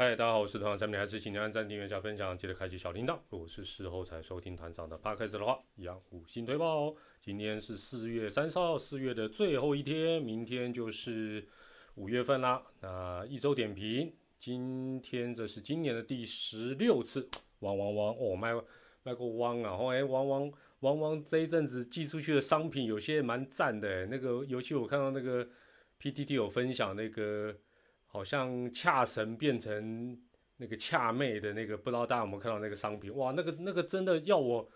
嗨，大家好，我是团长三明，还是请您按暂停、按下分享，记得开启小铃铛。如果是事后才收听团长的 p 开始的话，一样五星推报哦。今天是四月三十号，四月的最后一天，明天就是五月份啦。那一周点评，今天这是今年的第十六次，汪汪汪哦，卖卖过汪啊！后哎，汪汪汪汪，这一阵子寄出去的商品有些蛮赞的，那个尤其我看到那个 PTT 有分享那个。好像恰神变成那个恰妹的那个，不知道大家有没有看到那个商品？哇，那个那个真的要我，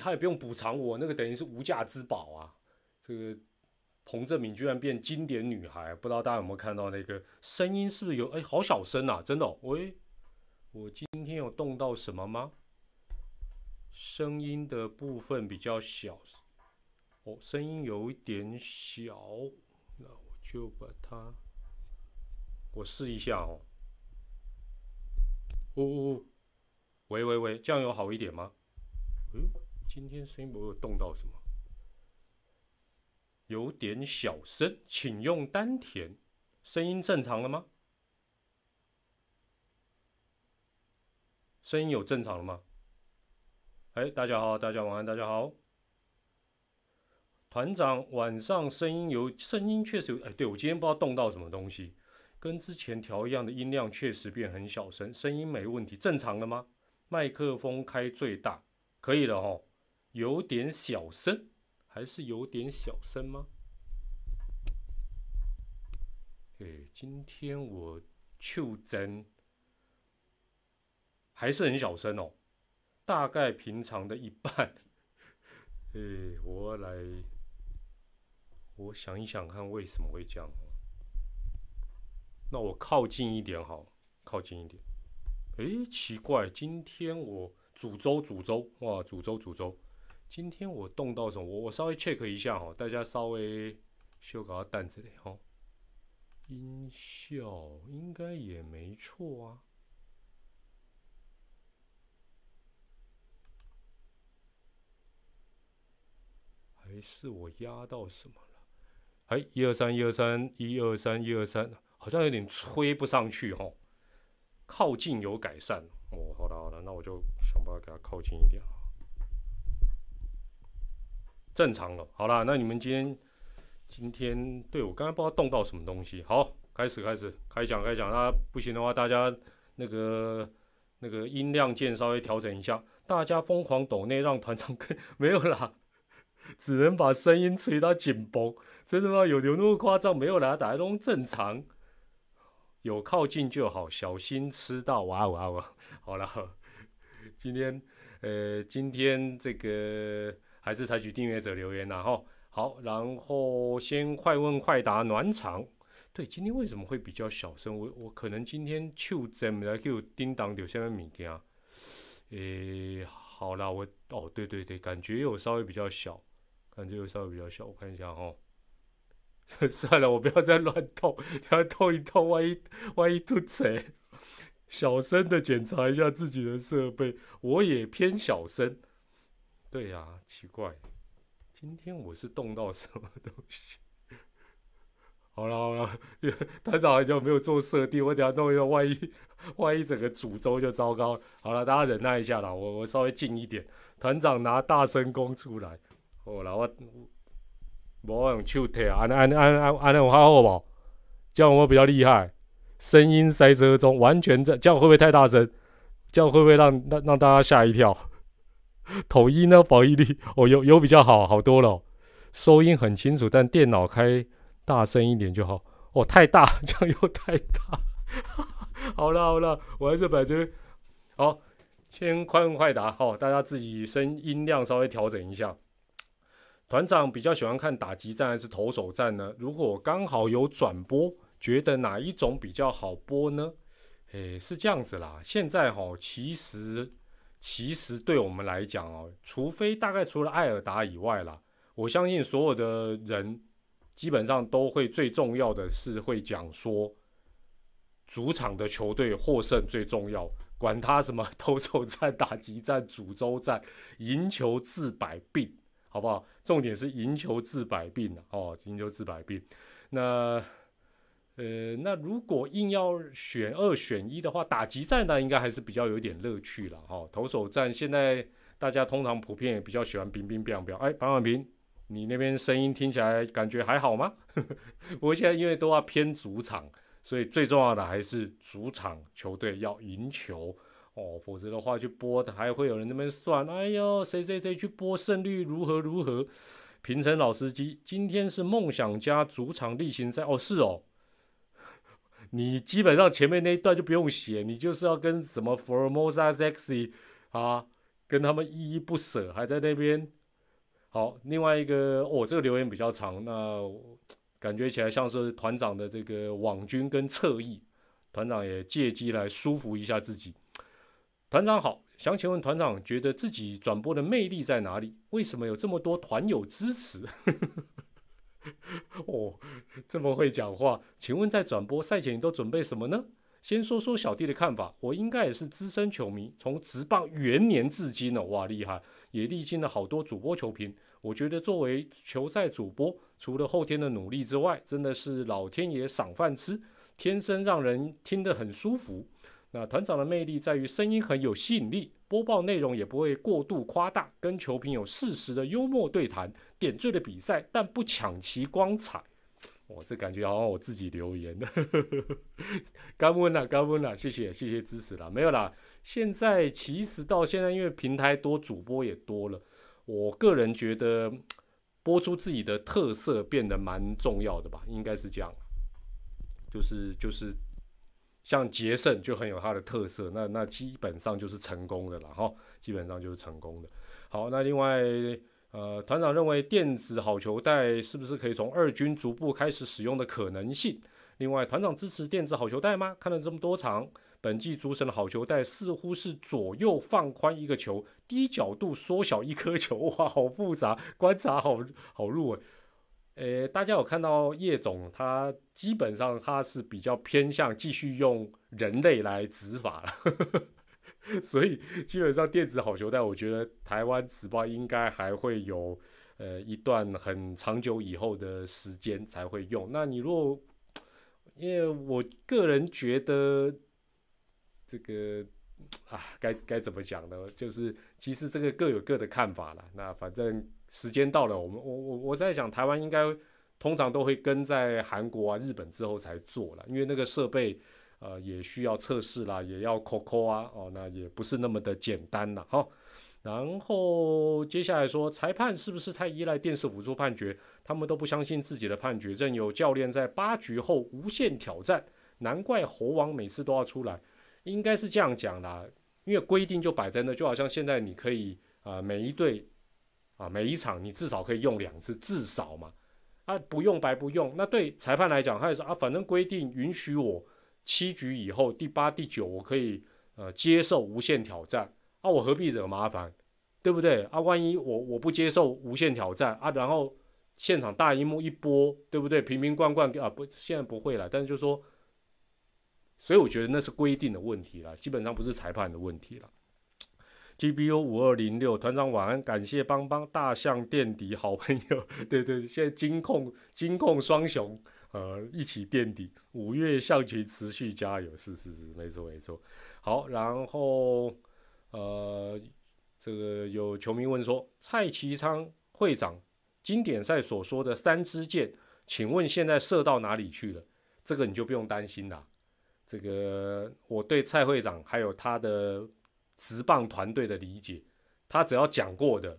他也不用补偿我，那个等于是无价之宝啊！这个彭正敏居然变经典女孩，不知道大家有没有看到那个声音是不是有？哎，好小声啊！真的，喂，我今天有动到什么吗？声音的部分比较小，哦，声音有一点小，那我就把它。我试一下哦，呜呜，喂喂喂，这样有好一点吗？嗯，今天声音没有动到什么，有点小声，请用丹田。声音正常了吗？声音有正常了吗？哎，大家好，大家晚安，大家好。团长晚上声音有声音确实有，哎，对我今天不知道动到什么东西。跟之前调一样的音量，确实变很小声，声音没问题，正常了吗？麦克风开最大，可以了哦。有点小声，还是有点小声吗？哎，今天我就真还是很小声哦，大概平常的一半。哎，我来，我想一想看为什么会这样。那我靠近一点好，靠近一点。诶，奇怪，今天我煮粥煮粥，哇，煮粥煮粥。今天我动到什么？我我稍微 check 一下哈，大家稍微修改下蛋这里哈。音效应该也没错啊。还是我压到什么了？哎，一二三，一二三，一二三，一二三。好像有点吹不上去哈，靠近有改善哦。好的好的，那我就想办法给它靠近一点正常了，好了，那你们今天今天对我刚刚不知道动到什么东西。好，开始开始开讲开讲。那不行的话，大家那个那个音量键稍微调整一下。大家疯狂抖内让团长跟 没有啦，只能把声音吹到紧绷。真的吗？有有那么夸张？没有啦，大家都正常。有靠近就好，小心吃到哇哇哇！好了，今天呃，今天这个还是采取订阅者留言然后好，然后先快问快答暖场。对，今天为什么会比较小声？我我可能今天就怎么来就叮当有些物件。诶，好了，我哦对对对，感觉有稍微比较小，感觉有稍微比较小，我看一下哈。算了，我不要再乱动，要动一动，万一万一吐贼，小声的检查一下自己的设备，我也偏小声。对呀，奇怪，今天我是动到什么东西？好了好了，团长好像没有做设定，我等下弄一下，万一万一整个主轴就糟糕。好了，大家忍耐一下啦，我我稍微近一点，团长拿大声功出来。好了，我。我用手提啊，安安安安安那我还好不？这样我比较厉害，声音塞车中，完全在这样会不会太大声？这样会不会让让让大家吓一跳？统一呢，保益率哦有有比较好好多了，收音很清楚，但电脑开大声一点就好。哦，太大，这样又太大。好了好了，我还是摆这边好，先快问快答，好，大家自己声音量稍微调整一下。团长比较喜欢看打击战还是投手战呢？如果刚好有转播，觉得哪一种比较好播呢？诶，是这样子啦。现在哈，其实其实对我们来讲哦，除非大概除了艾尔达以外啦，我相信所有的人基本上都会最重要的是会讲说，主场的球队获胜最重要，管他什么投手战、打击战、主州战，赢球治百病。好不好？重点是赢球治百病哦，赢球治百病。那呃，那如果硬要选二选一的话，打击战呢应该还是比较有点乐趣了哈。投手战现在大家通常普遍也比较喜欢冰冰冰冰。哎，白婉平，你那边声音听起来感觉还好吗？不过现在因为都要偏主场，所以最重要的还是主场球队要赢球哦，否则的话去播的还会有人那边算，哎呦，谁谁谁去播胜率如何如何。平成老司机，今天是梦想家主场例行赛哦，是哦。你基本上前面那一段就不用写，你就是要跟什么 Formosa Sexy 啊，跟他们依依不舍，还在那边。好，另外一个哦，这个留言比较长，那感觉起来像是团长的这个网军跟侧翼，团长也借机来舒服一下自己。团长好，想请问团长，觉得自己转播的魅力在哪里？为什么有这么多团友支持？哦，这么会讲话，请问在转播赛前你都准备什么呢？先说说小弟的看法，我应该也是资深球迷，从职棒元年至今呢，哇厉害，也历经了好多主播球评。我觉得作为球赛主播，除了后天的努力之外，真的是老天爷赏饭吃，天生让人听得很舒服。那团长的魅力在于声音很有吸引力，播报内容也不会过度夸大，跟球评有适时的幽默对谈，点缀了比赛，但不抢其光彩。我这感觉好像我自己留言的，干温了，干温了，谢谢谢谢支持了，没有啦。现在其实到现在，因为平台多，主播也多了，我个人觉得播出自己的特色变得蛮重要的吧，应该是这样，就是就是。像杰胜就很有它的特色，那那基本上就是成功的了哈，基本上就是成功的。好，那另外呃，团长认为电子好球带是不是可以从二军逐步开始使用的可能性？另外，团长支持电子好球带吗？看了这么多场，本季主审的好球带似乎是左右放宽一个球，低角度缩小一颗球，哇，好复杂，观察好好入呃，大家有看到叶总，他基本上他是比较偏向继续用人类来执法了，所以基本上电子好球带，我觉得台湾直播应该还会有呃一段很长久以后的时间才会用。那你如果，因为我个人觉得这个啊，该该怎么讲呢？就是其实这个各有各的看法了。那反正。时间到了，我们我我我在想，台湾应该通常都会跟在韩国啊、日本之后才做了，因为那个设备呃也需要测试啦，也要 COCO 啊，哦，那也不是那么的简单了哈。然后接下来说，裁判是不是太依赖电视辅助判决？他们都不相信自己的判决，任由教练在八局后无限挑战，难怪猴王每次都要出来。应该是这样讲的，因为规定就摆在那，就好像现在你可以啊，每一队。啊，每一场你至少可以用两次，至少嘛，啊，不用白不用。那对裁判来讲，他也说啊，反正规定允许我七局以后第八、第九，我可以呃接受无限挑战啊，我何必惹麻烦，对不对？啊，万一我我不接受无限挑战啊，然后现场大荧幕一播，对不对？瓶瓶罐罐啊，不，现在不会了。但是就说，所以我觉得那是规定的问题了，基本上不是裁判的问题了。G B U 五二零六团长晚安，感谢帮帮大象垫底好朋友，对对，现在金控金控双雄呃一起垫底，五月象群持续加油，是是是，没错没错。好，然后呃这个有球迷问说，蔡其昌会长经典赛所说的三支箭，请问现在射到哪里去了？这个你就不用担心了。这个我对蔡会长还有他的。直棒团队的理解，他只要讲过的，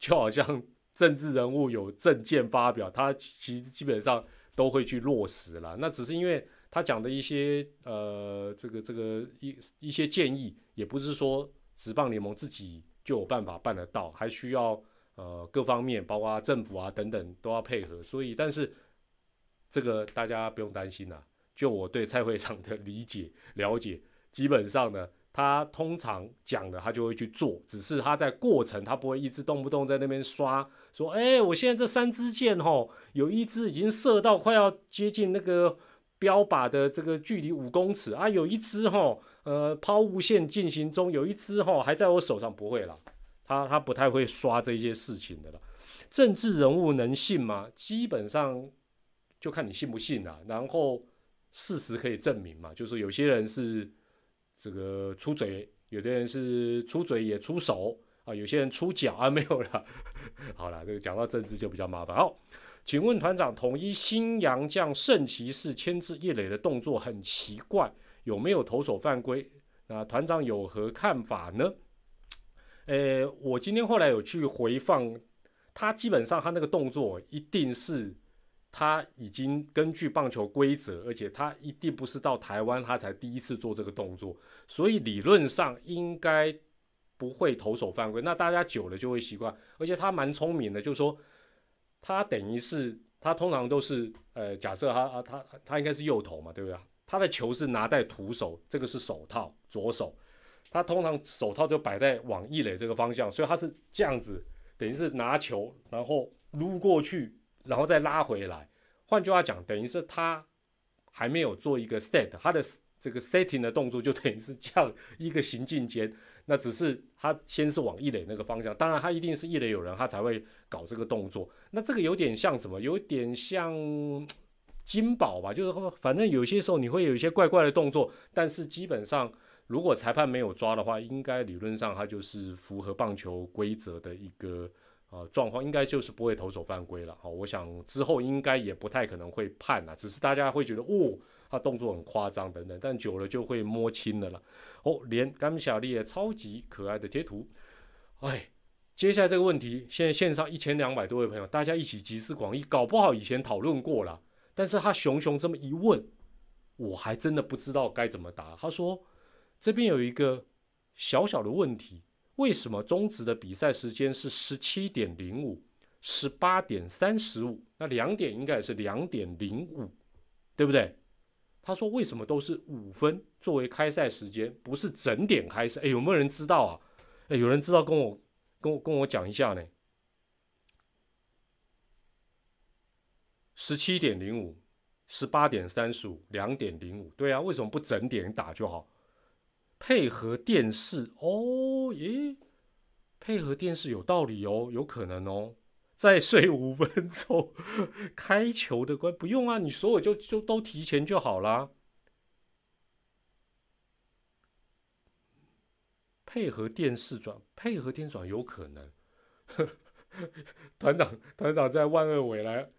就好像 政治人物有政见发表，他其实基本上都会去落实了。那只是因为他讲的一些呃，这个这个一一些建议，也不是说直棒联盟自己就有办法办得到，还需要呃各方面，包括政府啊等等都要配合。所以，但是这个大家不用担心啦。就我对蔡会长的理解了解，基本上呢。他通常讲的，他就会去做，只是他在过程，他不会一直动不动在那边刷，说，哎，我现在这三支箭吼，有一支已经射到快要接近那个标靶的这个距离五公尺啊，有一支吼，呃，抛物线进行中，有一支吼还在我手上，不会了，他他不太会刷这些事情的了。政治人物能信吗？基本上就看你信不信了。然后事实可以证明嘛，就是有些人是这个出嘴，有的人是出嘴也出手啊，有些人出脚啊，没有了。好了，这个讲到政治就比较麻烦。好，请问团长，统一新洋将圣骑士牵制叶磊的动作很奇怪，有没有投手犯规？那团长有何看法呢？呃，我今天后来有去回放，他基本上他那个动作一定是。他已经根据棒球规则，而且他一定不是到台湾他才第一次做这个动作，所以理论上应该不会投手犯规。那大家久了就会习惯，而且他蛮聪明的，就是说他等于是他通常都是呃，假设他啊他他应该是右投嘛，对不对？他的球是拿在徒手，这个是手套左手，他通常手套就摆在往一垒这个方向，所以他是这样子，等于是拿球然后撸过去。然后再拉回来，换句话讲，等于是他还没有做一个 set，他的这个 setting 的动作就等于是这样一个行进间，那只是他先是往一垒那个方向，当然他一定是一垒有人，他才会搞这个动作。那这个有点像什么？有点像 金宝吧，就是反正有些时候你会有一些怪怪的动作，但是基本上如果裁判没有抓的话，应该理论上他就是符合棒球规则的一个。呃，状况应该就是不会投手犯规了。好，我想之后应该也不太可能会判了，只是大家会觉得哦，他动作很夸张等等，但久了就会摸清了了。哦，连甘小丽也超级可爱的贴图。哎，接下来这个问题，现在线上一千两百多位朋友，大家一起集思广益，搞不好以前讨论过了，但是他熊熊这么一问，我还真的不知道该怎么答。他说这边有一个小小的问题。为什么中职的比赛时间是十七点零五、十八点三十五？那两点应该也是两点零五，对不对？他说为什么都是五分作为开赛时间，不是整点开赛？哎，有没有人知道啊？哎，有人知道跟我、跟我、跟我讲一下呢？十七点零五、十八点三十五、两点零五，对啊，为什么不整点打就好？配合电视哦，耶，配合电视有道理哦，有可能哦。再睡五分钟，开球的关不用啊，你所有就就都提前就好啦。配合电视转，配合电转有可能。团长，团长在万恶未来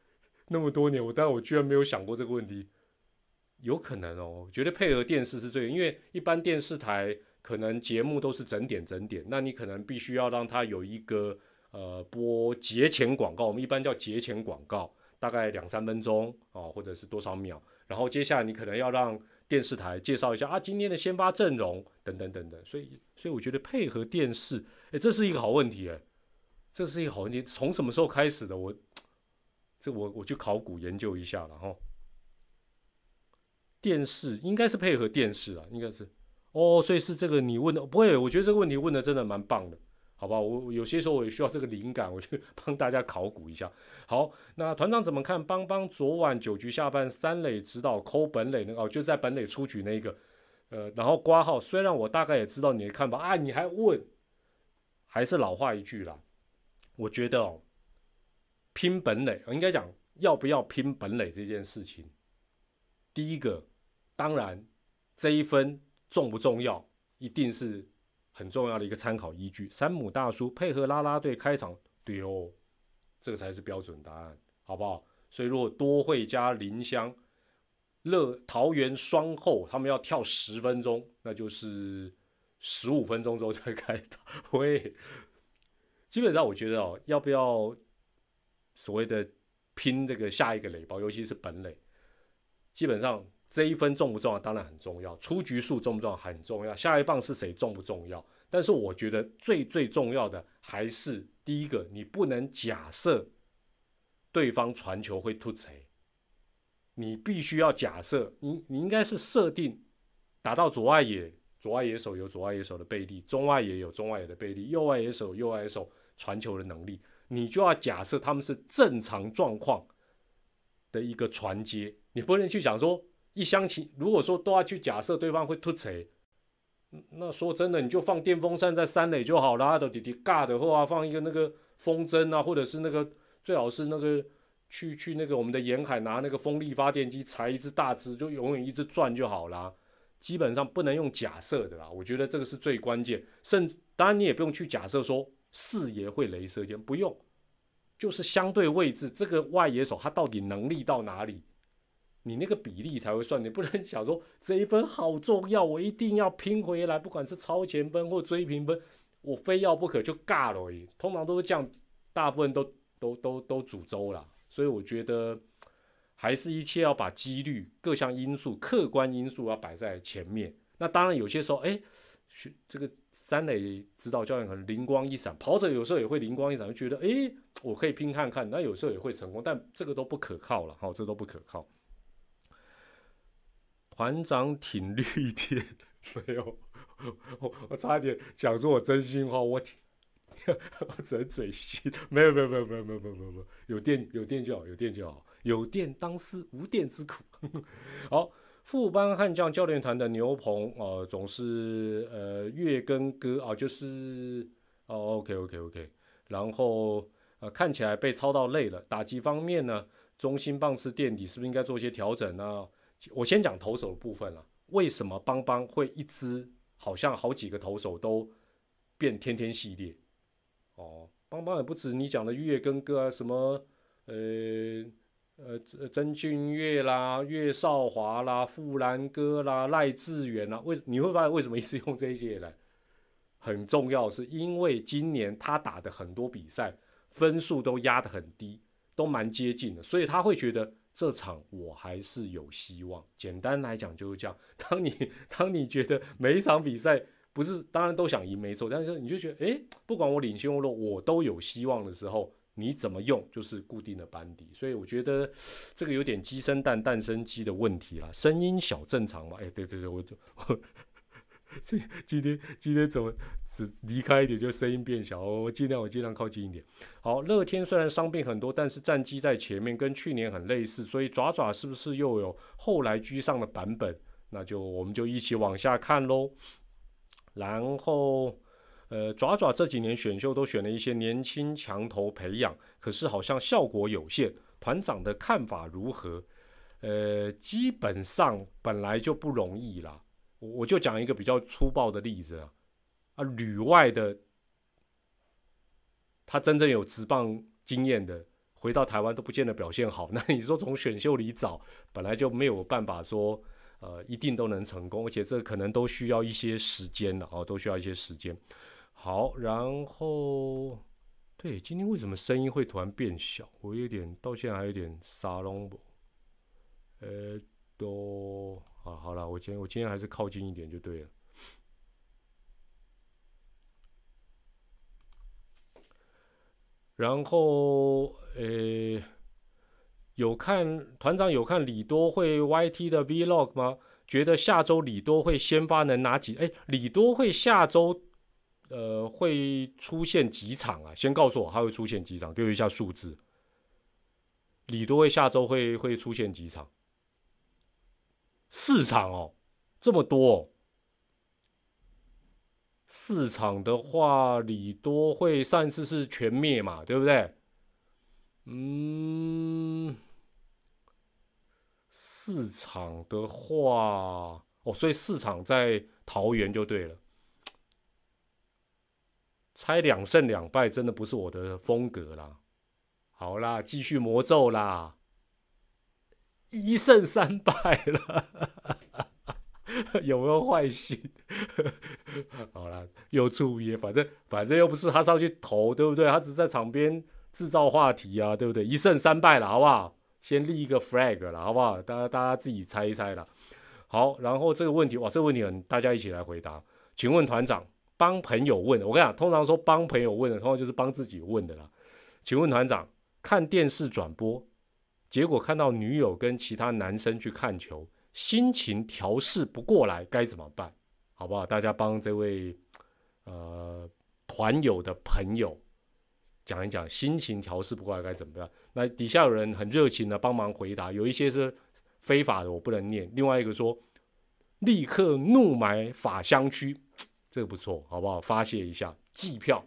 那么多年，我但我居然没有想过这个问题。有可能哦，我觉得配合电视是最，因为一般电视台可能节目都是整点整点，那你可能必须要让它有一个呃播节前广告，我们一般叫节前广告，大概两三分钟啊，或者是多少秒，然后接下来你可能要让电视台介绍一下啊今天的先发阵容等等等等，所以所以我觉得配合电视，哎，这是一个好问题哎，这是一个好问题，从什么时候开始的？我这我我去考古研究一下了哈。电视应该是配合电视啊，应该是哦，所以是这个你问的不会，我觉得这个问题问的真的蛮棒的，好吧？我有些时候我也需要这个灵感，我去 帮大家考古一下。好，那团长怎么看？邦邦昨晚九局下半三垒指导抠本垒那个哦，就在本垒出局那个，呃，然后挂号。虽然我大概也知道你的看法啊，你还问，还是老话一句啦，我觉得哦，拼本垒，应该讲要不要拼本垒这件事情，第一个。当然，这一分重不重要，一定是很重要的一个参考依据。山姆大叔配合拉拉队开场丢，这个才是标准答案，好不好？所以如果多会加林香、乐桃园双后，他们要跳十分钟，那就是十五分钟之后才开打。喂，基本上我觉得哦，要不要所谓的拼这个下一个垒包，尤其是本垒，基本上。这一分重不重要？当然很重要。出局数重不重要？很重要。下一棒是谁重不重要？但是我觉得最最重要的还是第一个，你不能假设对方传球会突锤，你必须要假设，你你应该是设定打到左外野，左外野手有左外野手的背力，中外野有中外野的背力，右外野手右外野手传球的能力，你就要假设他们是正常状况的一个传接，你不能去讲说。一厢情，如果说都要去假设对方会突锤，那说真的，你就放电风扇在三垒就好啦。的弟弟尬的话，放一个那个风筝啊，或者是那个最好是那个去去那个我们的沿海拿那个风力发电机裁一只大只，就永远一直转就好啦。基本上不能用假设的啦，我觉得这个是最关键。甚当然你也不用去假设说四爷会镭射箭，不用，就是相对位置这个外野手他到底能力到哪里，你那个比例才会算。你不能想说这一分好重要，我一定要拼回来，不管是超前分或追平分，我非要不可就尬了而已。通常都是这样，大部分都都都都煮粥了。所以我觉得。还是一切要把几率各项因素、客观因素要摆在前面。那当然有些时候，哎，这个三垒指导教练可能灵光一闪，跑者有时候也会灵光一闪，就觉得哎，我可以拼看看。那有时候也会成功，但这个都不可靠了，哈，这都不可靠。团长挺绿电，没有，我 我差点讲出我真心话，我挺。我只能嘴信，没有没有没有没有没有没有没有，有电有电就好，有电就好，有电当思无电之苦。好，副班悍将教练团的牛棚哦，总是呃月更歌啊，就是哦 OK OK OK，然后呃看起来被操到累了。打击方面呢，中心棒次垫底，是不是应该做一些调整呢？我先讲投手的部分了，为什么邦邦会一支好像好几个投手都变天天系列？哦，邦邦也不止你讲的月跟歌啊，什么呃呃曾俊岳啦、岳少华啦、富兰哥啦、赖志远啦，为你会发现为什么一直用这些来？很重要是因为今年他打的很多比赛分数都压得很低，都蛮接近的，所以他会觉得这场我还是有希望。简单来讲就是这样。当你当你觉得每一场比赛。不是，当然都想赢没错，但是你就觉得，哎，不管我领先或弱，我都有希望的时候，你怎么用就是固定的班底，所以我觉得这个有点鸡生蛋，蛋生鸡的问题啦。声音小正常嘛？哎，对对对，我就，所以今天今天怎么只离开一点就声音变小？我尽量我尽量靠近一点。好，乐天虽然伤病很多，但是战绩在前面，跟去年很类似，所以爪爪是不是又有后来居上的版本？那就我们就一起往下看喽。然后，呃，爪爪这几年选秀都选了一些年轻强头培养，可是好像效果有限。团长的看法如何？呃，基本上本来就不容易啦。我我就讲一个比较粗暴的例子啊，啊，旅外的他真正有职棒经验的，回到台湾都不见得表现好。那你说从选秀里找，本来就没有办法说。呃，一定都能成功，而且这可能都需要一些时间的哦，都需要一些时间。好，然后对，今天为什么声音会突然变小？我有点到现在还有点沙龙不？呃，都啊，好了，我今天我今天还是靠近一点就对了。然后，呃。有看团长有看李多会 YT 的 Vlog 吗？觉得下周李多会先发能拿几？哎，李多会下周呃会出现几场啊？先告诉我他会出现几场，给我一下数字。李多会下周会会出现几场？市场哦，这么多。市场的话，李多会上次是全灭嘛，对不对？嗯，市场的话，哦，所以市场在桃园就对了。猜两胜两败真的不是我的风格啦。好啦，继续魔咒啦，一胜三败了，有没有坏心？好啦，又出也，反正反正又不是他上去投，对不对？他只是在场边。制造话题啊，对不对？一胜三败了，好不好？先立一个 flag 了，好不好？大家大家自己猜一猜了。好，然后这个问题，哇，这个问题很，大家一起来回答。请问团长，帮朋友问的，我跟你讲，通常说帮朋友问的，通常就是帮自己问的啦。请问团长，看电视转播，结果看到女友跟其他男生去看球，心情调试不过来，该怎么办？好不好？大家帮这位呃团友的朋友。讲一讲心情调试不过来该怎么办？那底下有人很热情的帮忙回答，有一些是非法的，我不能念。另外一个说立刻怒买法香区，这个不错，好不好？发泄一下，季票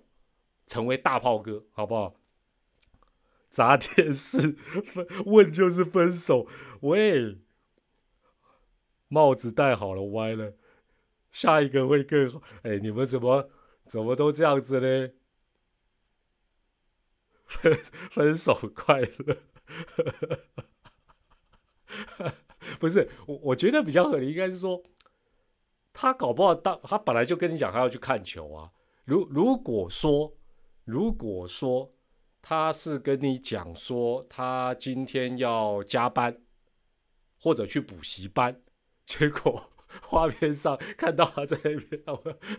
成为大炮哥，好不好？砸电视，分问就是分手。喂，帽子戴好了，歪了，下一个会更好。哎，你们怎么怎么都这样子呢？分分手快乐。不是我，我觉得比较合理，应该是说，他搞不好当他本来就跟你讲他要去看球啊。如如果说，如果说他是跟你讲说他今天要加班或者去补习班，结果画面上看到他在那边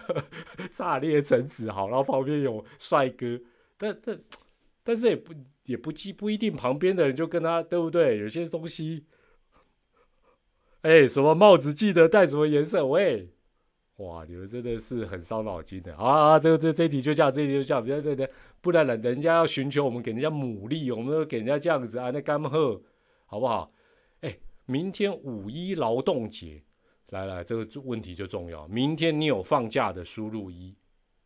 炸裂成子，好，然后旁边有帅哥，但但但是也不也不记不一定旁边的人就跟他对不对？有些东西。哎，什么帽子记得戴什么颜色？喂，哇，你们真的是很伤脑筋的啊！这个这这题就这样，这题就这样，对对对，不然人人家要寻求我们给人家牡蛎，我们都给人家这样子啊，那干喝，好不好？哎，明天五一劳动节，来来，这个问题就重要。明天你有放假的，输入一；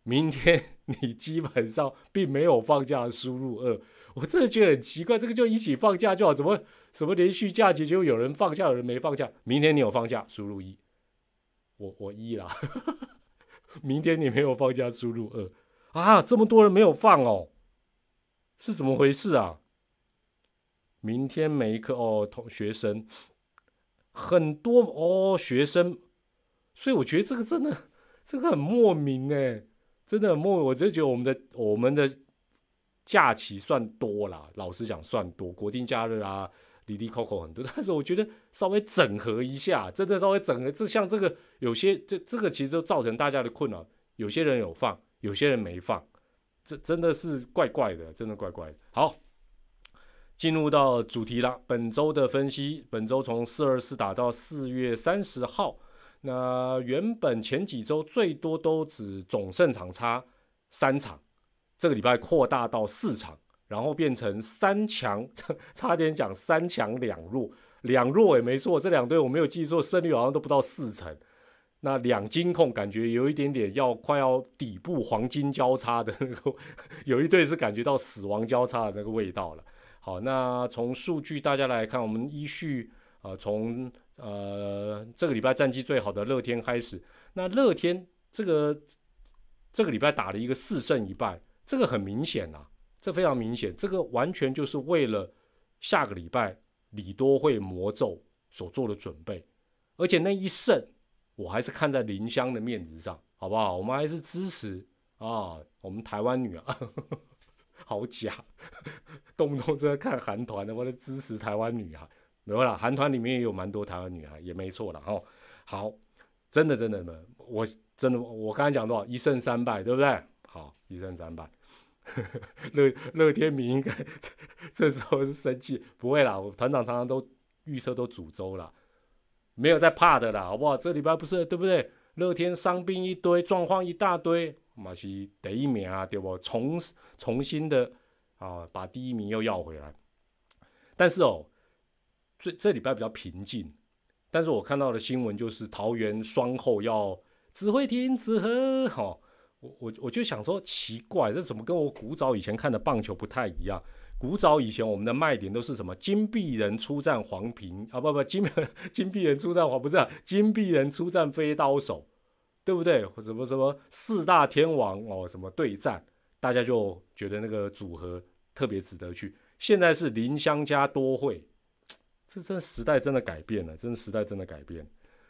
明天 你基本上并没有放假，输入二。我真的觉得很奇怪，这个就一起放假就好，怎么什么连续假期就有人放假，有人没放假？明天你有放假，输入一，我我一啦。明天你没有放假，输入二啊，这么多人没有放哦，是怎么回事啊？明天每一科哦，同学生很多哦，学生，所以我觉得这个真的这个很莫名哎，真的很莫，我就觉得我们的我们的。假期算多啦，老实讲算多，国定假日啊，里里扣扣很多。但是我觉得稍微整合一下，真的稍微整合，这像这个有些这这个其实都造成大家的困扰。有些人有放，有些人没放，这真的是怪怪的，真的怪怪的。好，进入到主题了，本周的分析，本周从四二四打到四月三十号，那原本前几周最多都只总胜场差三场。这个礼拜扩大到四场，然后变成三强，差点讲三强两弱，两弱也没错。这两队我没有记错，胜率好像都不到四成。那两金控感觉有一点点要快要底部黄金交叉的那个，有一队是感觉到死亡交叉的那个味道了。好，那从数据大家来看，我们依序呃从呃这个礼拜战绩最好的乐天开始。那乐天这个这个礼拜打了一个四胜一败。这个很明显呐，这非常明显，这个完全就是为了下个礼拜李多会魔咒所做的准备，而且那一胜，我还是看在林香的面子上，好不好？我们还是支持啊，我们台湾女儿，好假，动不动就在看韩团的，我在支持台湾女孩，没有啦，韩团里面也有蛮多台湾女孩，也没错了哦。好，真的真的的，我真的我刚才讲多少一胜三败，对不对？好，一胜三败。乐乐天明应该 这时候是生气，不会啦，我团长常常都预测都煮粥了，没有在怕的啦，好不好？这礼拜不是对不对？乐天伤兵一堆，状况一大堆，马是第一名啊，对不？重重新的啊，把第一名又要回来。但是哦，这这礼拜比较平静，但是我看到的新闻就是桃园双后要指挥停止和哈。我我我就想说奇怪，这怎么跟我古早以前看的棒球不太一样？古早以前我们的卖点都是什么？金币人出战黄平啊，不不，金 金币人出战黄不是金币人出战飞刀手，对不对？什么什么四大天王哦，什么对战，大家就觉得那个组合特别值得去。现在是林香加多会，这真时代真的改变了，真的时代真的改变。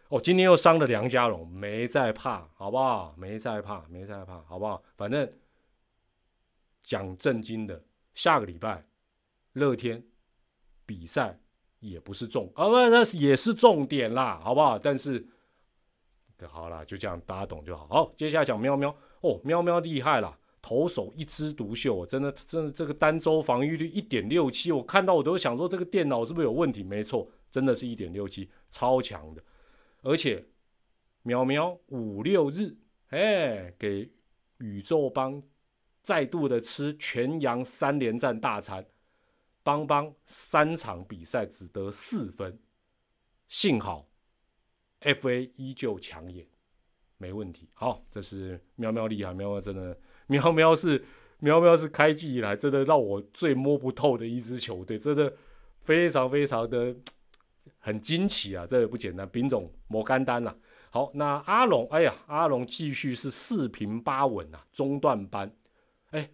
哦，今天又伤了梁家荣，没在怕，好不好？没在怕，没在怕，好不好？反正讲正经的，下个礼拜乐天比赛也不是重啊，不，那是也是重点啦，好不好？但是好了，就这样，大家懂就好。好，接下来讲喵喵哦，喵喵厉害了，投手一枝独秀，真的，真的这个单周防御率一点六七，我看到我都想说这个电脑是不是有问题？没错，真的是一点六七，超强的。而且，喵喵五六日，哎，给宇宙帮再度的吃全羊三连战大餐，邦邦三场比赛只得四分，幸好 FA 依旧抢眼，没问题。好，这是喵喵厉害，喵喵真的，喵喵是喵喵是开季以来真的让我最摸不透的一支球队，真的非常非常的很惊奇啊！这也不简单，丙种摩甘丹呐。好，那阿龙，哎呀，阿龙继续是四平八稳啊，中段班。哎，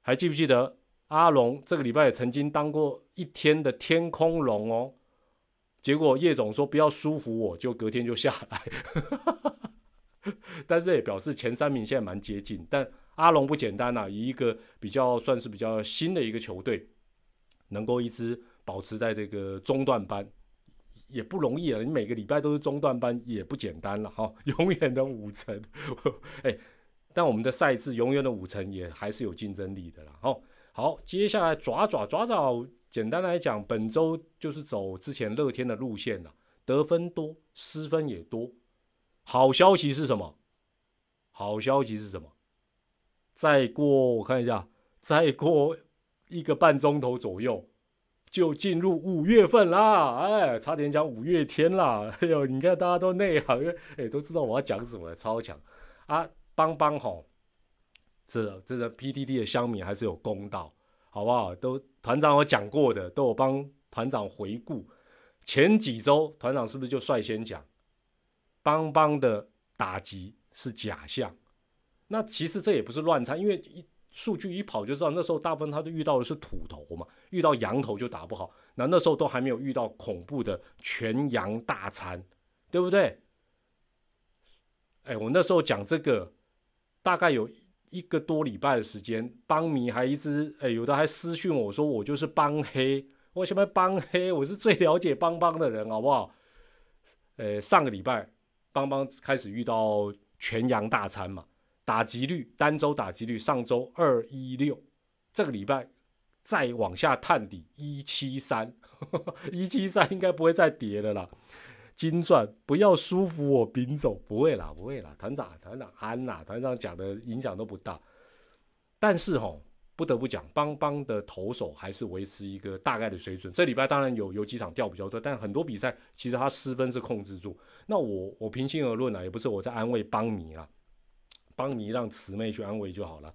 还记不记得阿龙这个礼拜也曾经当过一天的天空龙哦？结果叶总说不要舒服我，就隔天就下来。但是也表示前三名现在蛮接近，但。阿龙不简单呐，以一个比较算是比较新的一个球队，能够一直保持在这个中段班，也不容易啊。你每个礼拜都是中段班，也不简单了哈。永远的五成，哎，但我们的赛制永远的五成也还是有竞争力的啦。好，好，接下来爪爪爪爪，简单来讲，本周就是走之前乐天的路线了，得分多，失分也多。好消息是什么？好消息是什么？再过我看一下，再过一个半钟头左右，就进入五月份啦！哎，差点讲五月天啦！哎呦，你看大家都内行，哎，都知道我要讲什么，超强啊！邦邦吼，这这个 PDD 的乡民还是有公道，好不好？都团长有讲过的，都有帮团长回顾。前几周团长是不是就率先讲，邦邦的打击是假象？那其实这也不是乱猜，因为一数据一跑就知道，那时候大部分他都遇到的是土头嘛，遇到羊头就打不好。那那时候都还没有遇到恐怖的全羊大餐，对不对？哎，我那时候讲这个，大概有一个多礼拜的时间，邦迷还一直哎，有的还私讯我说我就是邦黑，我什么邦黑？我是最了解邦邦的人，好不好？呃，上个礼拜邦邦开始遇到全羊大餐嘛。打击率单周打击率上周二一六，这个礼拜再往下探底一七三，一七三应该不会再跌了啦。金钻不要舒服我丙总不会啦不会啦，团长团长安呐，团长讲的影响都不大。但是吼不得不讲，邦邦的投手还是维持一个大概的水准。这礼拜当然有有几场掉比较多，但很多比赛其实他失分是控制住。那我我平心而论啊，也不是我在安慰邦迷啊。帮你让慈妹去安慰就好了。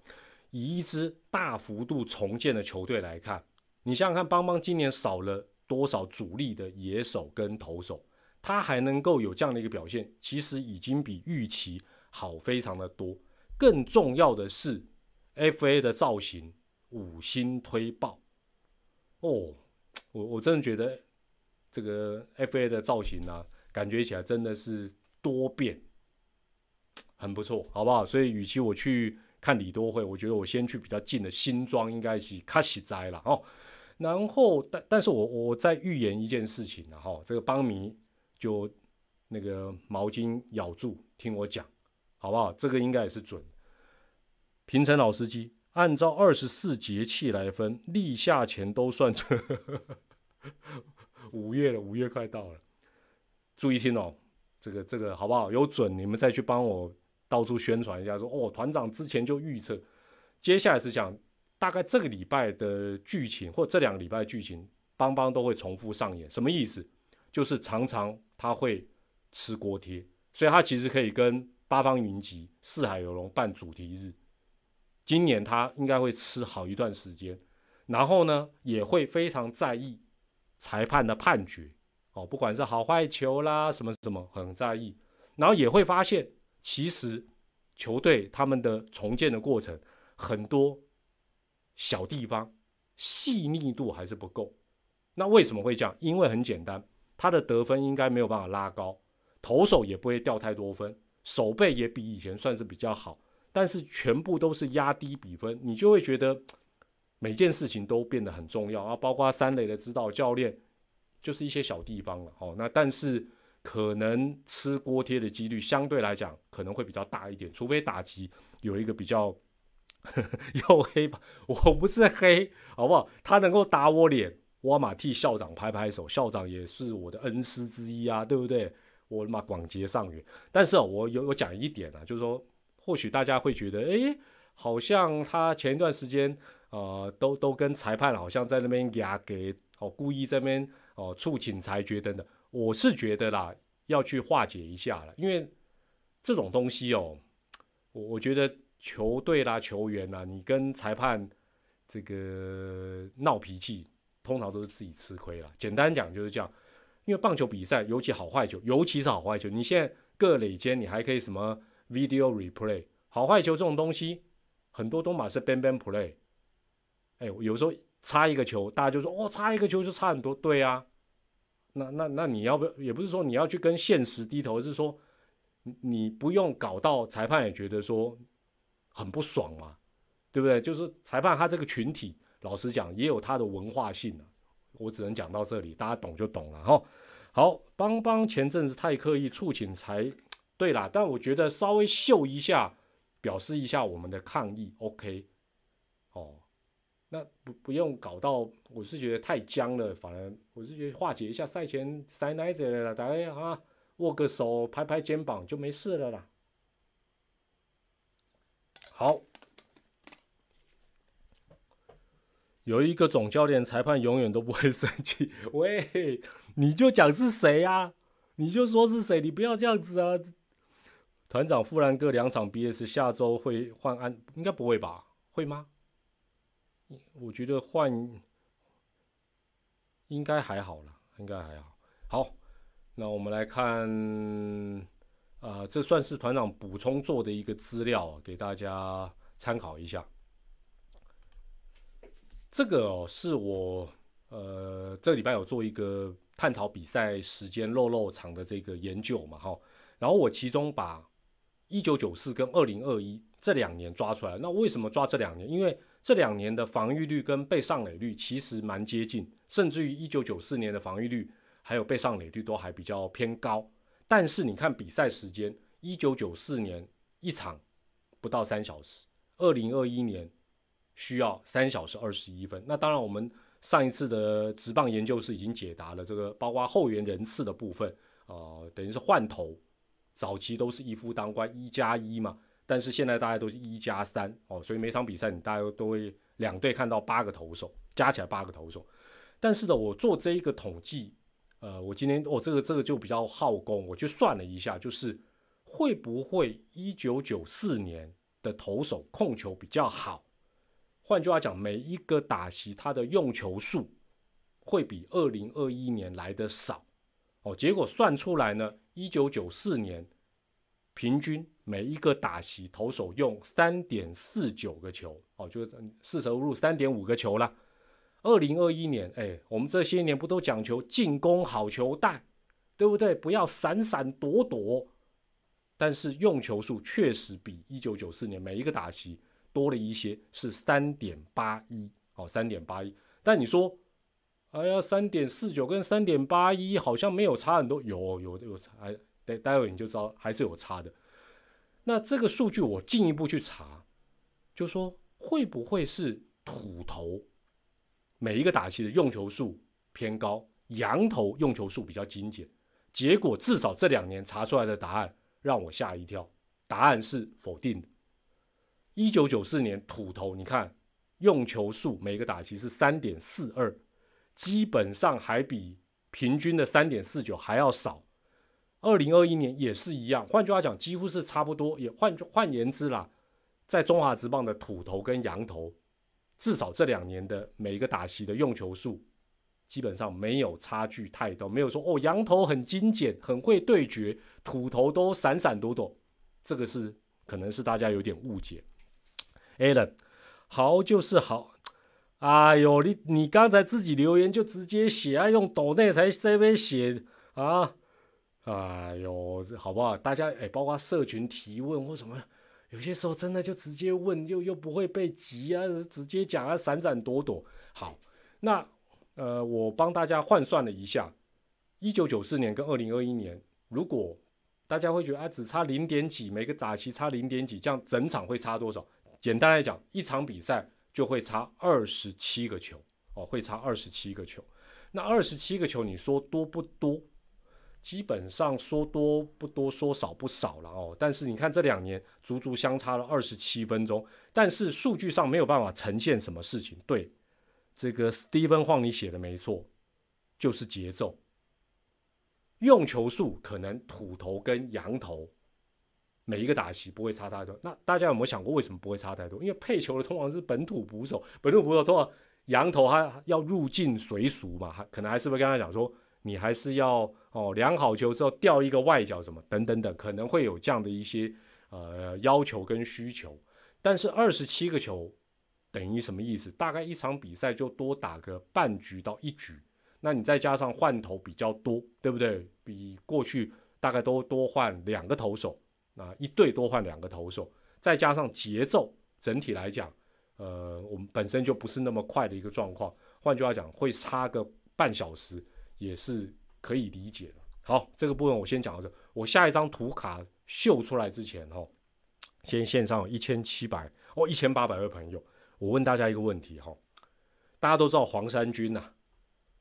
以一支大幅度重建的球队来看，你想想看，邦邦今年少了多少主力的野手跟投手，他还能够有这样的一个表现，其实已经比预期好非常的多。更重要的是，FA 的造型五星推爆哦！我我真的觉得这个 FA 的造型呢，感觉起来真的是多变。很不错，好不好？所以，与其我去看李多会，我觉得我先去比较近的新庄，应该是卡西斋了哦。然后，但但是我我在预言一件事情，然后这个邦迷就那个毛巾咬住，听我讲，好不好？这个应该也是准。平成老司机按照二十四节气来分，立夏前都算成五月了，五月快到了，注意听哦，这个这个好不好？有准，你们再去帮我。到处宣传一下，说哦，团长之前就预测，接下来是讲大概这个礼拜的剧情，或这两个礼拜剧情，邦邦都会重复上演。什么意思？就是常常他会吃锅贴，所以他其实可以跟八方云集、四海游龙办主题日。今年他应该会吃好一段时间，然后呢，也会非常在意裁判的判决哦，不管是好坏球啦，什么什么，很在意，然后也会发现。其实球队他们的重建的过程很多小地方细腻度还是不够。那为什么会这样？因为很简单，他的得分应该没有办法拉高，投手也不会掉太多分，守备也比以前算是比较好，但是全部都是压低比分，你就会觉得每件事情都变得很重要啊。包括三垒的指导教练，就是一些小地方了。哦，那但是。可能吃锅贴的几率相对来讲可能会比较大一点，除非打击有一个比较又黑吧，我不是黑，好不好？他能够打我脸，我马替校长拍拍手，校长也是我的恩师之一啊，对不对？我马广结善缘。但是我有我讲一点啊，就是说，或许大家会觉得，哎，好像他前一段时间呃，都都跟裁判好像在那边压给哦，故意这边哦促请裁决等等。我是觉得啦，要去化解一下了，因为这种东西哦，我我觉得球队啦、球员啦，你跟裁判这个闹脾气，通常都是自己吃亏了。简单讲就是这样，因为棒球比赛，尤其好坏球，尤其是好坏球，你现在各垒间你还可以什么 video replay，好坏球这种东西，很多都马是 ban ban play。哎，有时候差一个球，大家就说哦，差一个球就差很多。对啊，那那那你要不要也不是说你要去跟现实低头，是说你不用搞到裁判也觉得说很不爽嘛，对不对？就是裁判他这个群体，老实讲也有他的文化性啊。我只能讲到这里，大家懂就懂了哈。好，邦邦前阵子太刻意促请才对啦，但我觉得稍微秀一下，表示一下我们的抗议，OK，哦。那不不用搞到，我是觉得太僵了，反而我是觉得化解一下赛前塞奶子了，大家啊握个手，拍拍肩膀就没事了啦。好，有一个总教练，裁判永远都不会生气。喂，你就讲是谁呀？你就说是谁，你不要这样子啊。团长富兰克两场 BS，下周会换安，应该不会吧？会吗？我觉得换应该还好了，应该还好。好，那我们来看，啊，这算是团长补充做的一个资料，给大家参考一下。这个哦是我呃这礼拜有做一个探讨比赛时间漏漏场的这个研究嘛，哈。然后我其中把一九九四跟二零二一这两年抓出来。那为什么抓这两年？因为这两年的防御率跟被上垒率其实蛮接近，甚至于一九九四年的防御率还有被上垒率都还比较偏高。但是你看比赛时间，一九九四年一场不到三小时，二零二一年需要三小时二十一分。那当然，我们上一次的职棒研究室已经解答了这个，包括后援人次的部分啊，等于是换头，早期都是一夫当关一加一嘛。但是现在大家都是一加三哦，所以每场比赛你大家都会两队看到八个投手，加起来八个投手。但是呢，我做这一个统计，呃，我今天我这个这个就比较耗工，我去算了一下，就是会不会一九九四年的投手控球比较好？换句话讲，每一个打席他的用球数会比二零二一年来的少哦。结果算出来呢，一九九四年平均。每一个打席投手用三点四九个球，哦，就是四舍五入三点五个球了。二零二一年，哎，我们这些年不都讲求进攻好球带，对不对？不要闪闪躲躲。但是用球数确实比一九九四年每一个打席多了一些，是三点八一，哦，三点八一。但你说，哎呀，三点四九跟三点八一好像没有差很多，有有有差，待待会你就知道还是有差的。那这个数据我进一步去查，就说会不会是土头每一个打击的用球数偏高，羊头用球数比较精简？结果至少这两年查出来的答案让我吓一跳，答案是否定的。一九九四年土头，你看用球数每个打击是三点四二，基本上还比平均的三点四九还要少。二零二一年也是一样，换句话讲，几乎是差不多。也换换言之啦，在中华职棒的土头跟羊头，至少这两年的每一个打席的用球数，基本上没有差距太多。没有说哦，羊头很精简，很会对决，土头都闪闪躲躲。这个是可能是大家有点误解。Allen，好就是好。哎呦，你你刚才自己留言就直接写啊，用抖内才这边写啊。哎呦，好不好？大家哎，包括社群提问或什么，有些时候真的就直接问，又又不会被急啊，直接讲啊，闪闪躲躲。好，那呃，我帮大家换算了一下，一九九四年跟二零二一年，如果大家会觉得啊，只差零点几，每个打期差零点几，这样整场会差多少？简单来讲，一场比赛就会差二十七个球哦，会差二十七个球。那二十七个球，你说多不多？基本上说多不多，说少不少了哦。但是你看这两年足足相差了二十七分钟，但是数据上没有办法呈现什么事情。对，这个 Steven 晃你写的没错，就是节奏。用球数可能土头跟羊头每一个打席不会差太多。那大家有没有想过为什么不会差太多？因为配球的通常是本土捕手，本土捕手通常羊头他要入境随俗嘛，还可能还是会跟他讲说，你还是要哦量好球之后调一个外角什么等等等，可能会有这样的一些呃要求跟需求。但是二十七个球等于什么意思？大概一场比赛就多打个半局到一局。那你再加上换头比较多，对不对？比过去大概都多换两个投手，啊，一队多换两个投手，再加上节奏，整体来讲，呃，我们本身就不是那么快的一个状况。换句话讲，会差个半小时也是可以理解的。好，这个部分我先讲到这。我下一张图卡秀出来之前，哦，先线上有一千七百哦，一千八百位朋友，我问大家一个问题，哈，大家都知道黄山军呐。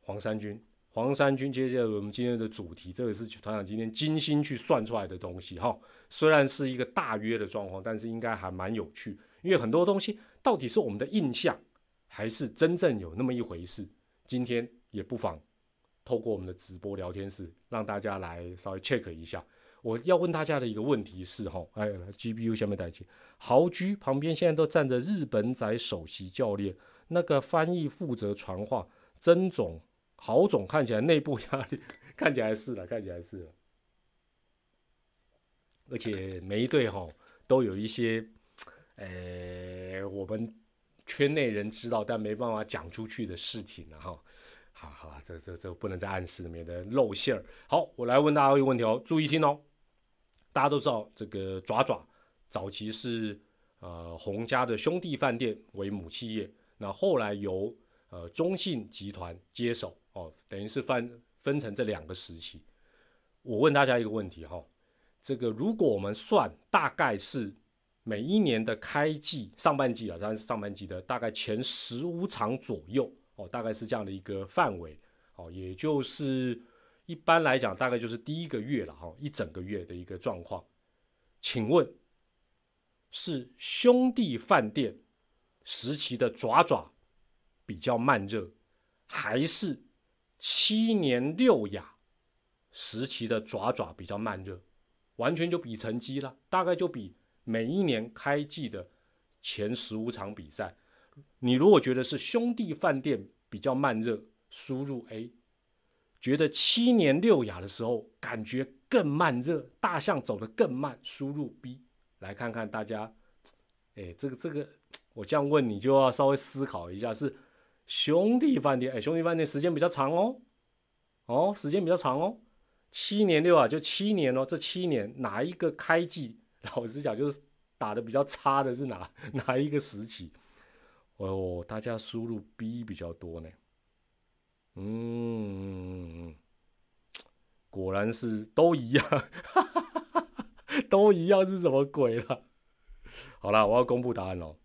黄山军，黄山军，接下来我们今天的主题，这个是团长今天精心去算出来的东西哈。虽然是一个大约的状况，但是应该还蛮有趣，因为很多东西到底是我们的印象，还是真正有那么一回事？今天也不妨透过我们的直播聊天室，让大家来稍微 check 一下。我要问大家的一个问题是哈，哎，GBU 下面带起豪居旁边现在都站着日本仔首席教练，那个翻译负责传话，曾总。豪总看起来内部压力，看起来是了，看起来是了。而且每一队哈都有一些，呃，我们圈内人知道但没办法讲出去的事情了哈。好好，这这这不能再暗示，免得露馅儿。好，我来问大家一个问题哦，注意听哦。大家都知道这个爪爪早期是呃洪家的兄弟饭店为母企业，那后来由呃中信集团接手。哦，等于是分分成这两个时期。我问大家一个问题哈，这个如果我们算大概是每一年的开季上半季啊，当然是上半季的大概前十五场左右哦，大概是这样的一个范围哦，也就是一般来讲大概就是第一个月了哈，一整个月的一个状况。请问是兄弟饭店时期的爪爪比较慢热，还是？七年六亚时期的爪爪比较慢热，完全就比成绩了，大概就比每一年开季的前十五场比赛。你如果觉得是兄弟饭店比较慢热，输入 A；觉得七年六雅的时候感觉更慢热，大象走得更慢，输入 B。来看看大家，哎，这个这个，我这样问你就要稍微思考一下是。兄弟饭店，哎，兄弟饭店时间比较长哦，哦，时间比较长哦，七年六雅，就七年哦，这七年哪一个开季，老实讲就是打的比较差的是哪哪一个时期？哦，大家输入 B 比较多呢，嗯，果然是都一样，都一样是什么鬼了？好了，我要公布答案喽，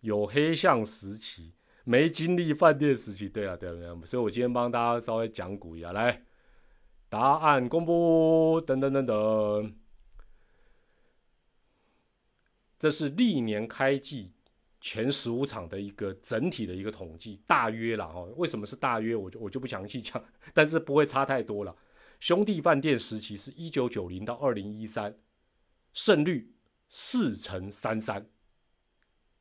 有黑象时期。没经历饭店时期，对啊，对啊，对啊所以我今天帮大家稍微讲古一下，来，答案公布，等等等等，这是历年开季前十五场的一个整体的一个统计，大约了哈。为什么是大约？我就我就不详细讲，但是不会差太多了。兄弟饭店时期是一九九零到二零一三，胜率四成三三。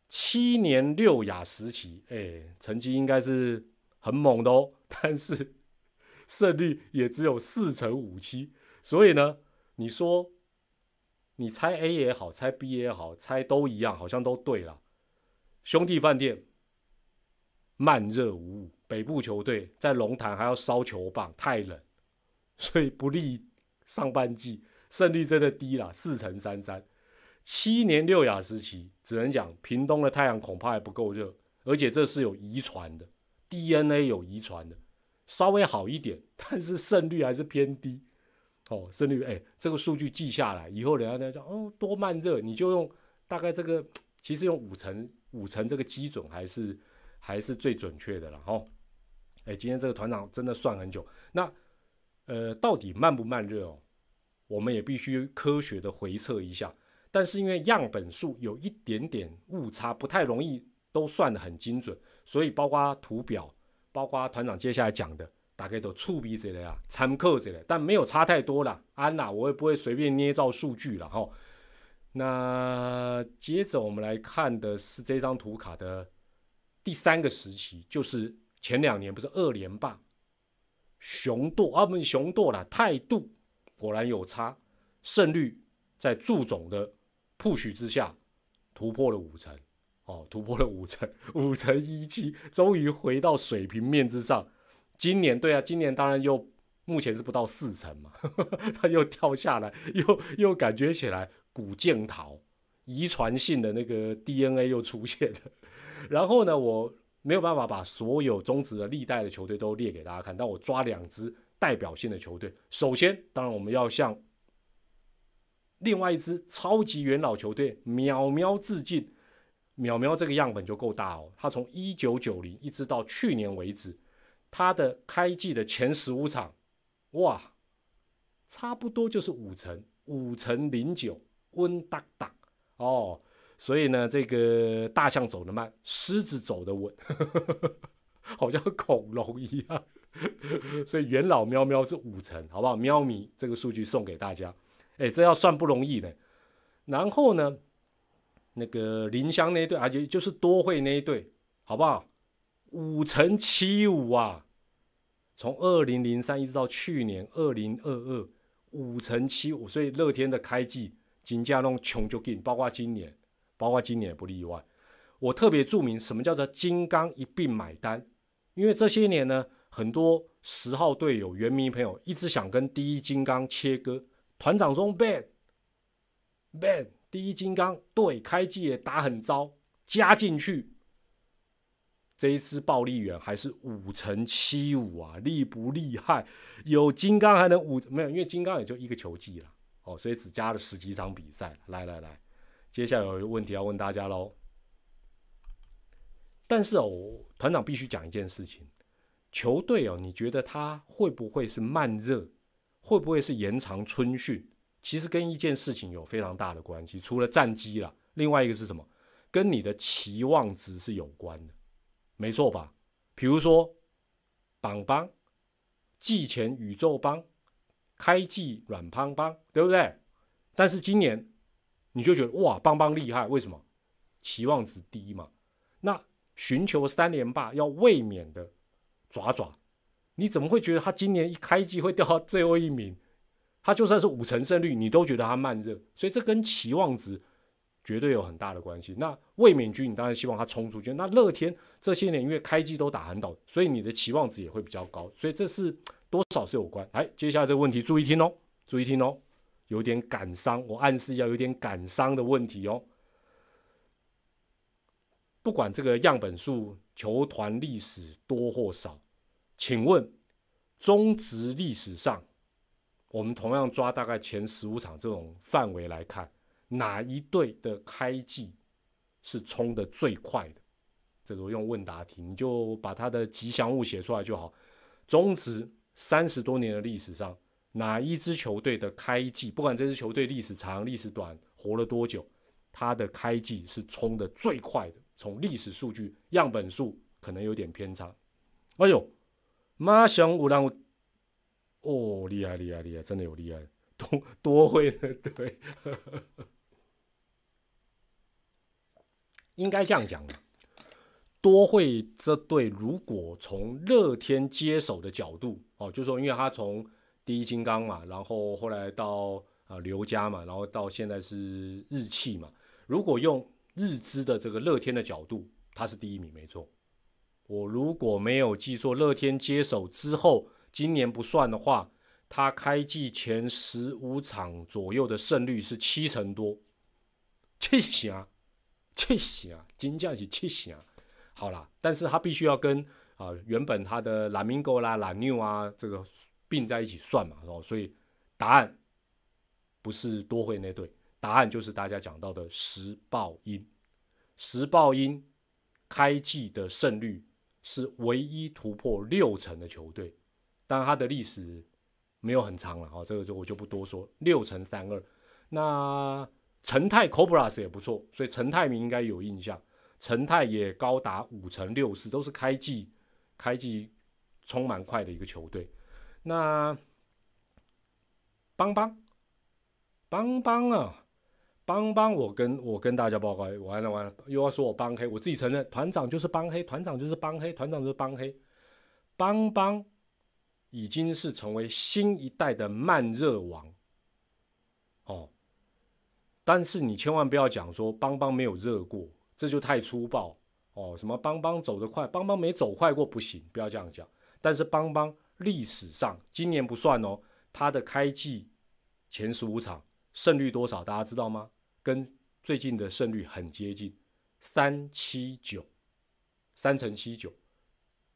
七年六亚时期，哎，成绩应该是很猛的哦，但是胜率也只有四成五七，所以呢，你说你猜 A 也好，猜 B 也好，猜都一样，好像都对了。兄弟饭店慢热无误，北部球队在龙潭还要烧球棒，太冷，所以不利上半季，胜率真的低了，四成三三。七年六亚时期，只能讲屏东的太阳恐怕还不够热，而且这是有遗传的，DNA 有遗传的，稍微好一点，但是胜率还是偏低。哦，胜率哎，这个数据记下来以后，人家在讲哦多慢热，你就用大概这个，其实用五成五成这个基准还是还是最准确的了。哦，哎，今天这个团长真的算很久，那呃到底慢不慢热哦？我们也必须科学的回测一下。但是因为样本数有一点点误差，不太容易都算得很精准，所以包括图表，包括团长接下来讲的，大概都触笔之类啊，参考之类，但没有差太多了。安娜，我也不会随便捏造数据了哈。那接着我们来看的是这张图卡的第三个时期，就是前两年不是二连霸，雄舵啊，不是雄舵了，态度果然有差，胜率在祝总的 push 之下突破了五成，哦，突破了五成，五成一七，终于回到水平面之上。今年对啊，今年当然又目前是不到四成嘛，他又跳下来，又又感觉起来。古剑桃遗传性的那个 DNA 又出现了，然后呢，我没有办法把所有中职的历代的球队都列给大家看，但我抓两支代表性的球队。首先，当然我们要向另外一支超级元老球队淼淼致敬。淼淼这个样本就够大哦，他从一九九零一直到去年为止，他的开季的前十五场，哇，差不多就是五成，五成零九。温哒哒哦，所以呢，这个大象走得慢，狮子走得稳，好像恐龙一样。所以元老喵喵是五成，好不好？喵咪这个数据送给大家。哎，这要算不容易呢。然后呢，那个林香那一队，而且就是多会那一对，好不好？五成七五啊，从二零零三一直到去年二零二二，五成七五。所以乐天的开季。金价弄穷就进，包括今年，包括今年也不例外。我特别注明什么叫做金刚一并买单，因为这些年呢，很多十号队友、原迷朋友一直想跟第一金刚切割。团长中：“ban ban，第一金刚对开季也打很糟，加进去，这一支暴力员还是五乘七五啊，厉不厉害？有金刚还能五没有？因为金刚也就一个球季了。”哦，所以只加了十几场比赛。来来来，接下来有一个问题要问大家喽。但是哦，团长必须讲一件事情：球队哦，你觉得他会不会是慢热？会不会是延长春训？其实跟一件事情有非常大的关系。除了战绩了，另外一个是什么？跟你的期望值是有关的，没错吧？比如说，榜邦、季前宇宙邦。开季软邦邦，对不对？但是今年你就觉得哇，邦邦厉害，为什么？期望值低嘛。那寻求三连霸要卫冕的爪爪，你怎么会觉得他今年一开季会掉到最后一名？他就算是五成胜率，你都觉得他慢热，所以这跟期望值绝对有很大的关系。那卫冕军，你当然希望他冲出去。那乐天这些年因为开季都打很倒，所以你的期望值也会比较高。所以这是。多少是有关？哎，接下来这个问题注意听哦，注意听哦，有点感伤，我暗示要有点感伤的问题哦。不管这个样本数、球团历史多或少，请问中职历史上，我们同样抓大概前十五场这种范围来看，哪一队的开季是冲的最快的？这个用问答题，你就把它的吉祥物写出来就好。中职。三十多年的历史上，哪一支球队的开季，不管这支球队历史长、历史短，活了多久，它的开季是冲的最快的。从历史数据样本数可能有点偏差。哎呦，马上有人，哦，厉害厉害厉害，真的有厉害，多多会的，对，应该这样讲的。多会这队，如果从乐天接手的角度哦，就是说，因为他从第一金刚嘛，然后后来到啊刘家嘛，然后到现在是日气嘛。如果用日资的这个乐天的角度，他是第一名没错。我如果没有记错，乐天接手之后，今年不算的话，他开季前十五场左右的胜率是七成多，七成，七成，真正是七成。好了，但是他必须要跟啊原本他的蓝明狗啦、蓝妞啊这个并在一起算嘛，哦，所以答案不是多会那队，答案就是大家讲到的石豹鹰。石豹鹰开季的胜率是唯一突破六成的球队，当然他的历史没有很长了，哦，这个就我就不多说，六成三二。那陈泰 Cobras 也不错，所以陈泰明应该有印象。陈泰也高达五成六四，都是开季开季冲蛮快的一个球队。那邦邦邦邦啊，邦邦，我跟我跟大家报告，完了完了，又要说我帮黑，我自己承认，团长就是帮黑，团长就是帮黑，团长就是帮黑。邦邦已经是成为新一代的慢热王，但是你千万不要讲说邦邦没有热过，这就太粗暴哦。什么邦邦走得快，邦邦没走快过不行，不要这样讲。但是邦邦历史上今年不算哦，他的开季前十五场胜率多少，大家知道吗？跟最近的胜率很接近，三七九，三乘七九。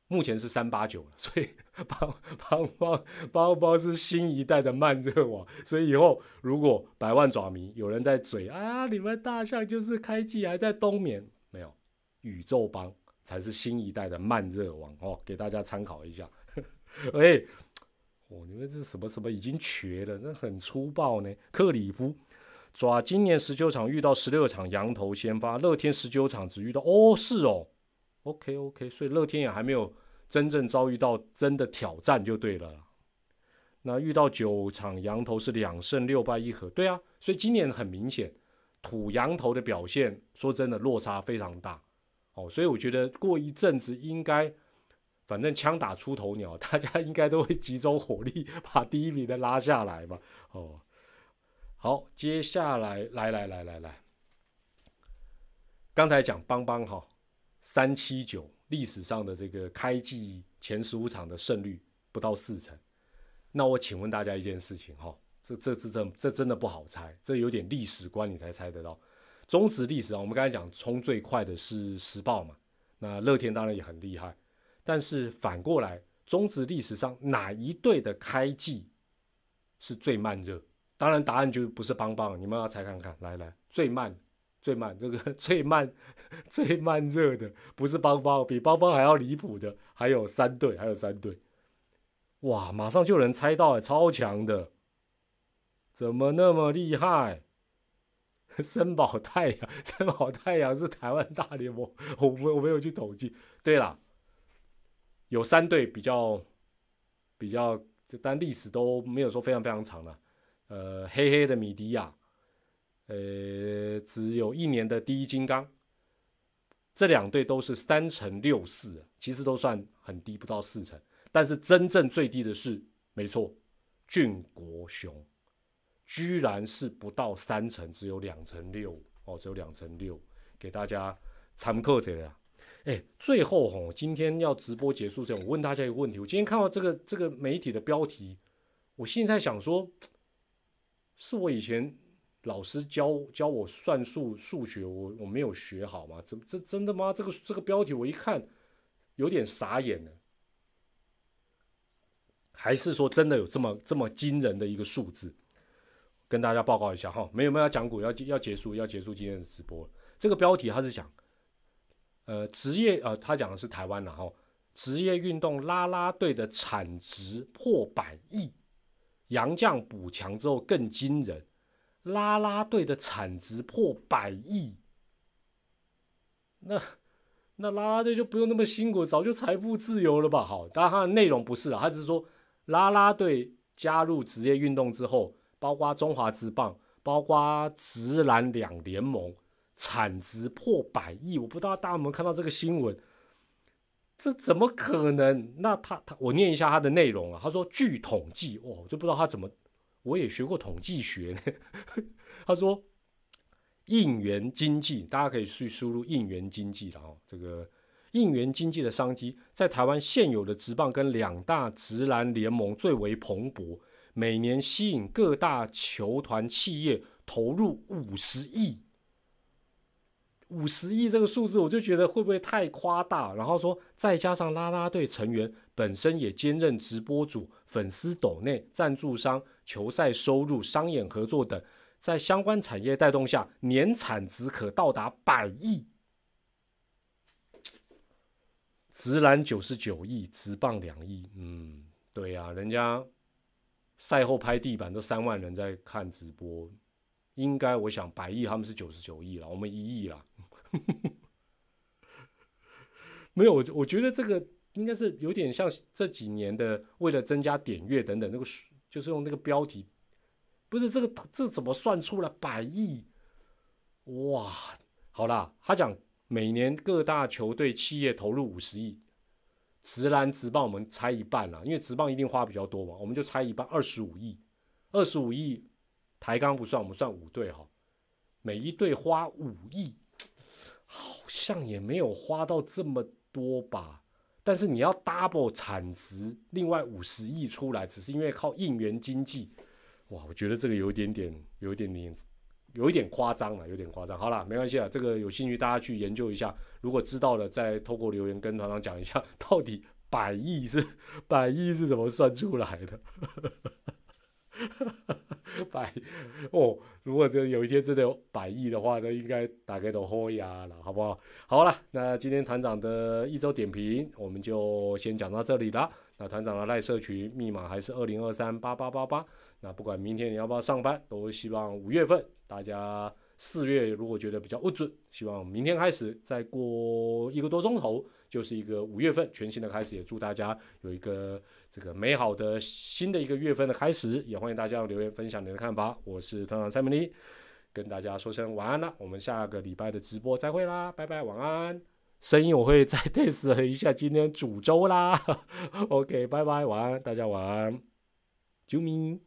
目前是三八九了，所以邦邦邦邦邦是新一代的慢热王，所以以后如果百万爪迷有人在嘴啊，你们大象就是开季还在冬眠，没有，宇宙邦才是新一代的慢热王哦，给大家参考一下。哎，哦，你们这什么什么已经瘸了，那很粗暴呢。克里夫爪今年十九场遇到十六场羊头先发，乐天十九场只遇到哦，是哦。OK OK，所以乐天也还没有真正遭遇到真的挑战就对了。那遇到九场羊头是两胜六败一和，对啊，所以今年很明显土羊头的表现，说真的落差非常大哦。所以我觉得过一阵子应该，反正枪打出头鸟，大家应该都会集中火力把第一名的拉下来吧。哦，好，接下来来来来来来，刚才讲邦邦哈。三七九历史上的这个开季前十五场的胜率不到四成，那我请问大家一件事情哈，这这这这这真的不好猜，这有点历史观你才猜得到。中职历史上，我们刚才讲冲最快的是时报嘛，那乐天当然也很厉害，但是反过来，中职历史上哪一队的开季是最慢热？当然答案就不是邦邦，你们要猜看看，来来，最慢。最慢，这个最慢、最慢热的不是邦邦，比邦邦还要离谱的还有三队，还有三队，哇，马上就有人猜到了，超强的，怎么那么厉害？森宝太阳，森宝太阳是台湾大联盟，我我我没有去统计。对了，有三队比较比较，但历史都没有说非常非常长的，呃，黑黑的米迪亚。呃，只有一年的第一金刚，这两队都是三乘六四，其实都算很低，不到四成。但是真正最低的是，没错，俊国雄，居然是不到三成，只有两成六哦，只有两成六，给大家参考这个。哎，最后吼，今天要直播结束前，我问大家一个问题：我今天看到这个这个媒体的标题，我现在想说，是我以前。老师教教我算术数学，我我没有学好吗？这这真的吗？这个这个标题我一看有点傻眼了。还是说真的有这么这么惊人的一个数字？跟大家报告一下哈，没有没有要讲股要要结束要结束今天的直播。这个标题他是讲，呃，职业呃，他讲的是台湾的哈，职业运动拉拉队的产值破百亿，洋将补强之后更惊人。拉拉队的产值破百亿，那那拉拉队就不用那么辛苦，早就财富自由了吧？好，当然它的内容不是啊，他只是说拉拉队加入职业运动之后，包括中华职棒，包括直篮两联盟，产值破百亿。我不知道大家有没有看到这个新闻？这怎么可能？那他他我念一下他的内容啊，他说据统计，哦，我就不知道他怎么。我也学过统计学呢。他说，应援经济，大家可以去输入应援经济然后。这个应援经济的商机，在台湾现有的职棒跟两大职篮联盟最为蓬勃，每年吸引各大球团企业投入五十亿。五十亿这个数字，我就觉得会不会太夸大？然后说，再加上啦啦队成员本身也兼任直播主、粉丝斗内赞助商。球赛收入、商演合作等，在相关产业带动下，年产值可到达百亿。直篮九十九亿，直棒两亿。嗯，对呀，人家赛后拍地板都三万人在看直播，应该我想百亿他们是九十九亿了，我们一亿了。没有，我我觉得这个应该是有点像这几年的为了增加点阅等等那个。就是用那个标题，不是这个这怎么算出来百亿？哇，好啦，他讲每年各大球队企业投入五十亿，直篮直棒我们拆一半啦，因为直棒一定花比较多嘛，我们就拆一半，二十五亿，二十五亿，台钢不算，我们算五队哈，每一队花五亿，好像也没有花到这么多吧。但是你要 double 产值，另外五十亿出来，只是因为靠应援经济，哇，我觉得这个有一点点，有一点点，有一点夸张了，有点夸张。好了，没关系了，这个有兴趣大家去研究一下，如果知道了，再透过留言跟团长讲一下，到底百亿是百亿是怎么算出来的。百哦，如果这有一天真的有百亿的话，那应该大概都豁牙了，好不好？好了，那今天团长的一周点评我们就先讲到这里了。那团长的赖社群密码还是二零二三八八八八。那不管明天你要不要上班，都希望五月份大家四月如果觉得比较不准，希望明天开始再过一个多钟头就是一个五月份全新的开始，也祝大家有一个。这个美好的新的一个月份的开始，也欢迎大家留言分享你的看法。我是团长蔡明丽，跟大家说声晚安了。我们下个礼拜的直播再会啦，拜拜，晚安。声音我会再 test 一下今天煮粥啦。OK，拜拜，晚安，大家晚安，救命。